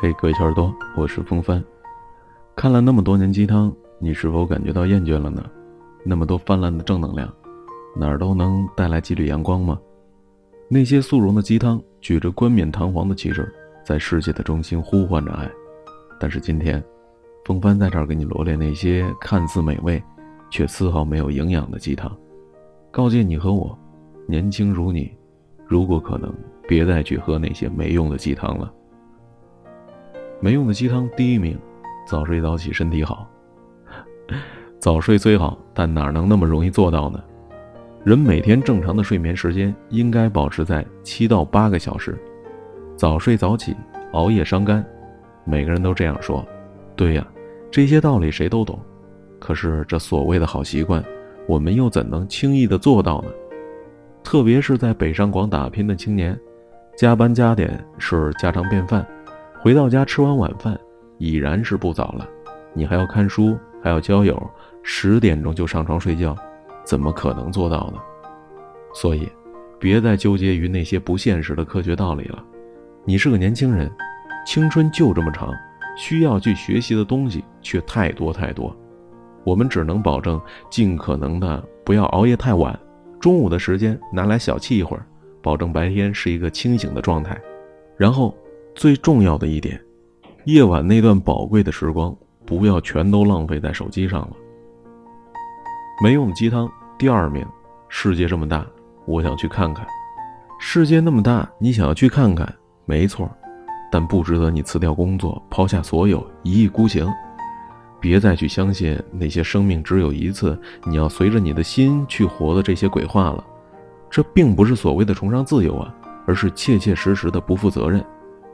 嘿，各位小耳朵，我是风帆。看了那么多年鸡汤，你是否感觉到厌倦了呢？那么多泛滥的正能量，哪儿都能带来几缕阳光吗？那些速溶的鸡汤，举着冠冕堂皇的旗帜，在世界的中心呼唤着爱。但是今天，风帆在这儿给你罗列那些看似美味，却丝毫没有营养的鸡汤，告诫你和我，年轻如你，如果可能，别再去喝那些没用的鸡汤了。没用的鸡汤第一名，早睡早起身体好。早睡虽好，但哪能那么容易做到呢？人每天正常的睡眠时间应该保持在七到八个小时。早睡早起，熬夜伤肝。每个人都这样说，对呀，这些道理谁都懂。可是这所谓的好习惯，我们又怎能轻易的做到呢？特别是在北上广打拼的青年，加班加点是家常便饭。回到家吃完晚饭，已然是不早了，你还要看书，还要交友，十点钟就上床睡觉，怎么可能做到呢？所以，别再纠结于那些不现实的科学道理了。你是个年轻人，青春就这么长，需要去学习的东西却太多太多。我们只能保证尽可能的不要熬夜太晚，中午的时间拿来小憩一会儿，保证白天是一个清醒的状态，然后。最重要的一点，夜晚那段宝贵的时光，不要全都浪费在手机上了。没用鸡汤第二名，世界这么大，我想去看看。世界那么大，你想要去看看，没错，但不值得你辞掉工作，抛下所有，一意孤行。别再去相信那些生命只有一次，你要随着你的心去活的这些鬼话了。这并不是所谓的崇尚自由啊，而是切切实实的不负责任。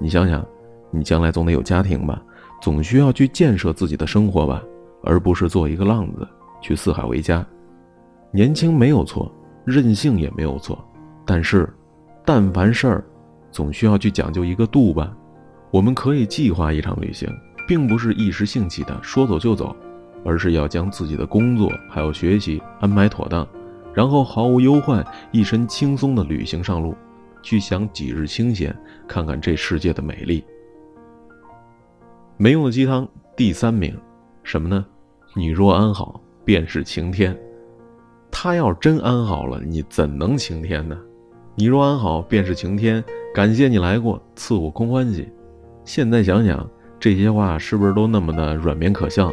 你想想，你将来总得有家庭吧，总需要去建设自己的生活吧，而不是做一个浪子去四海为家。年轻没有错，任性也没有错，但是，但凡事儿，总需要去讲究一个度吧。我们可以计划一场旅行，并不是一时兴起的说走就走，而是要将自己的工作还有学习安排妥当，然后毫无忧患、一身轻松的旅行上路。去享几日清闲，看看这世界的美丽。没用的鸡汤第三名，什么呢？你若安好，便是晴天。他要真安好了，你怎能晴天呢？你若安好，便是晴天。感谢你来过，赐我空欢喜。现在想想，这些话是不是都那么的软绵可笑？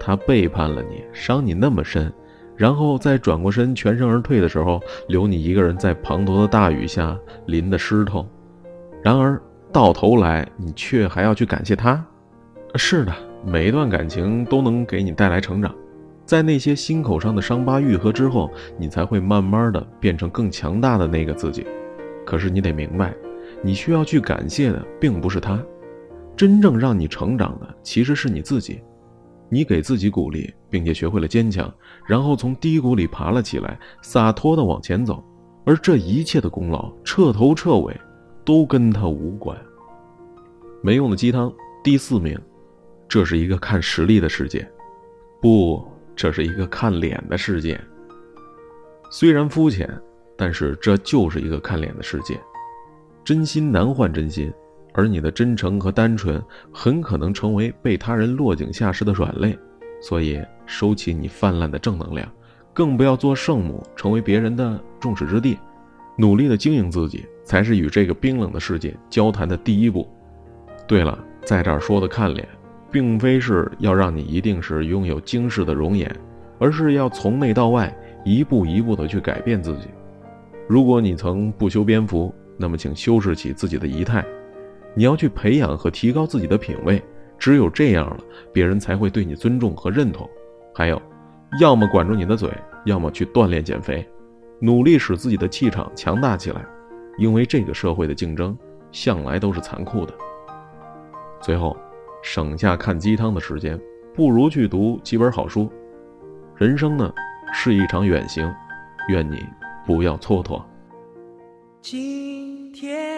他背叛了你，伤你那么深。然后再转过身，全身而退的时候，留你一个人在滂沱的大雨下淋得湿透。然而到头来，你却还要去感谢他。是的，每一段感情都能给你带来成长，在那些心口上的伤疤愈合之后，你才会慢慢的变成更强大的那个自己。可是你得明白，你需要去感谢的并不是他，真正让你成长的其实是你自己。你给自己鼓励，并且学会了坚强，然后从低谷里爬了起来，洒脱地往前走，而这一切的功劳，彻头彻尾，都跟他无关。没用的鸡汤第四名，这是一个看实力的世界，不，这是一个看脸的世界。虽然肤浅，但是这就是一个看脸的世界，真心难换真心。而你的真诚和单纯，很可能成为被他人落井下石的软肋，所以收起你泛滥的正能量，更不要做圣母，成为别人的众矢之的。努力的经营自己，才是与这个冰冷的世界交谈的第一步。对了，在这儿说的看脸，并非是要让你一定是拥有惊世的容颜，而是要从内到外，一步一步的去改变自己。如果你曾不修边幅，那么请修饰起自己的仪态。你要去培养和提高自己的品味，只有这样了，别人才会对你尊重和认同。还有，要么管住你的嘴，要么去锻炼减肥，努力使自己的气场强大起来。因为这个社会的竞争向来都是残酷的。最后，省下看鸡汤的时间，不如去读几本好书。人生呢，是一场远行，愿你不要蹉跎。今天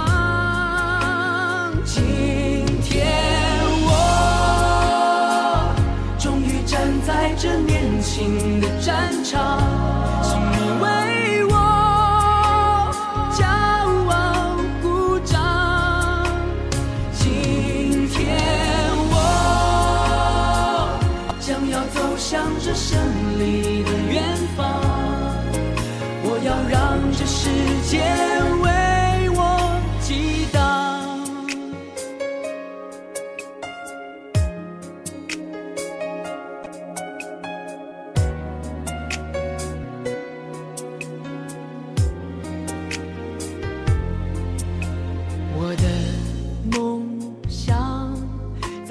战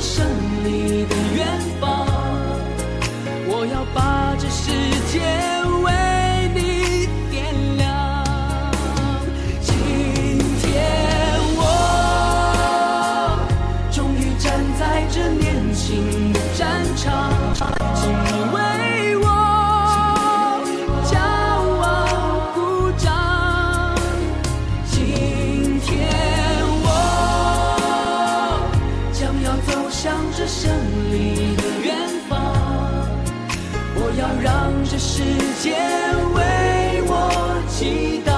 生向着胜利的远方，我要让这世界为我祈祷。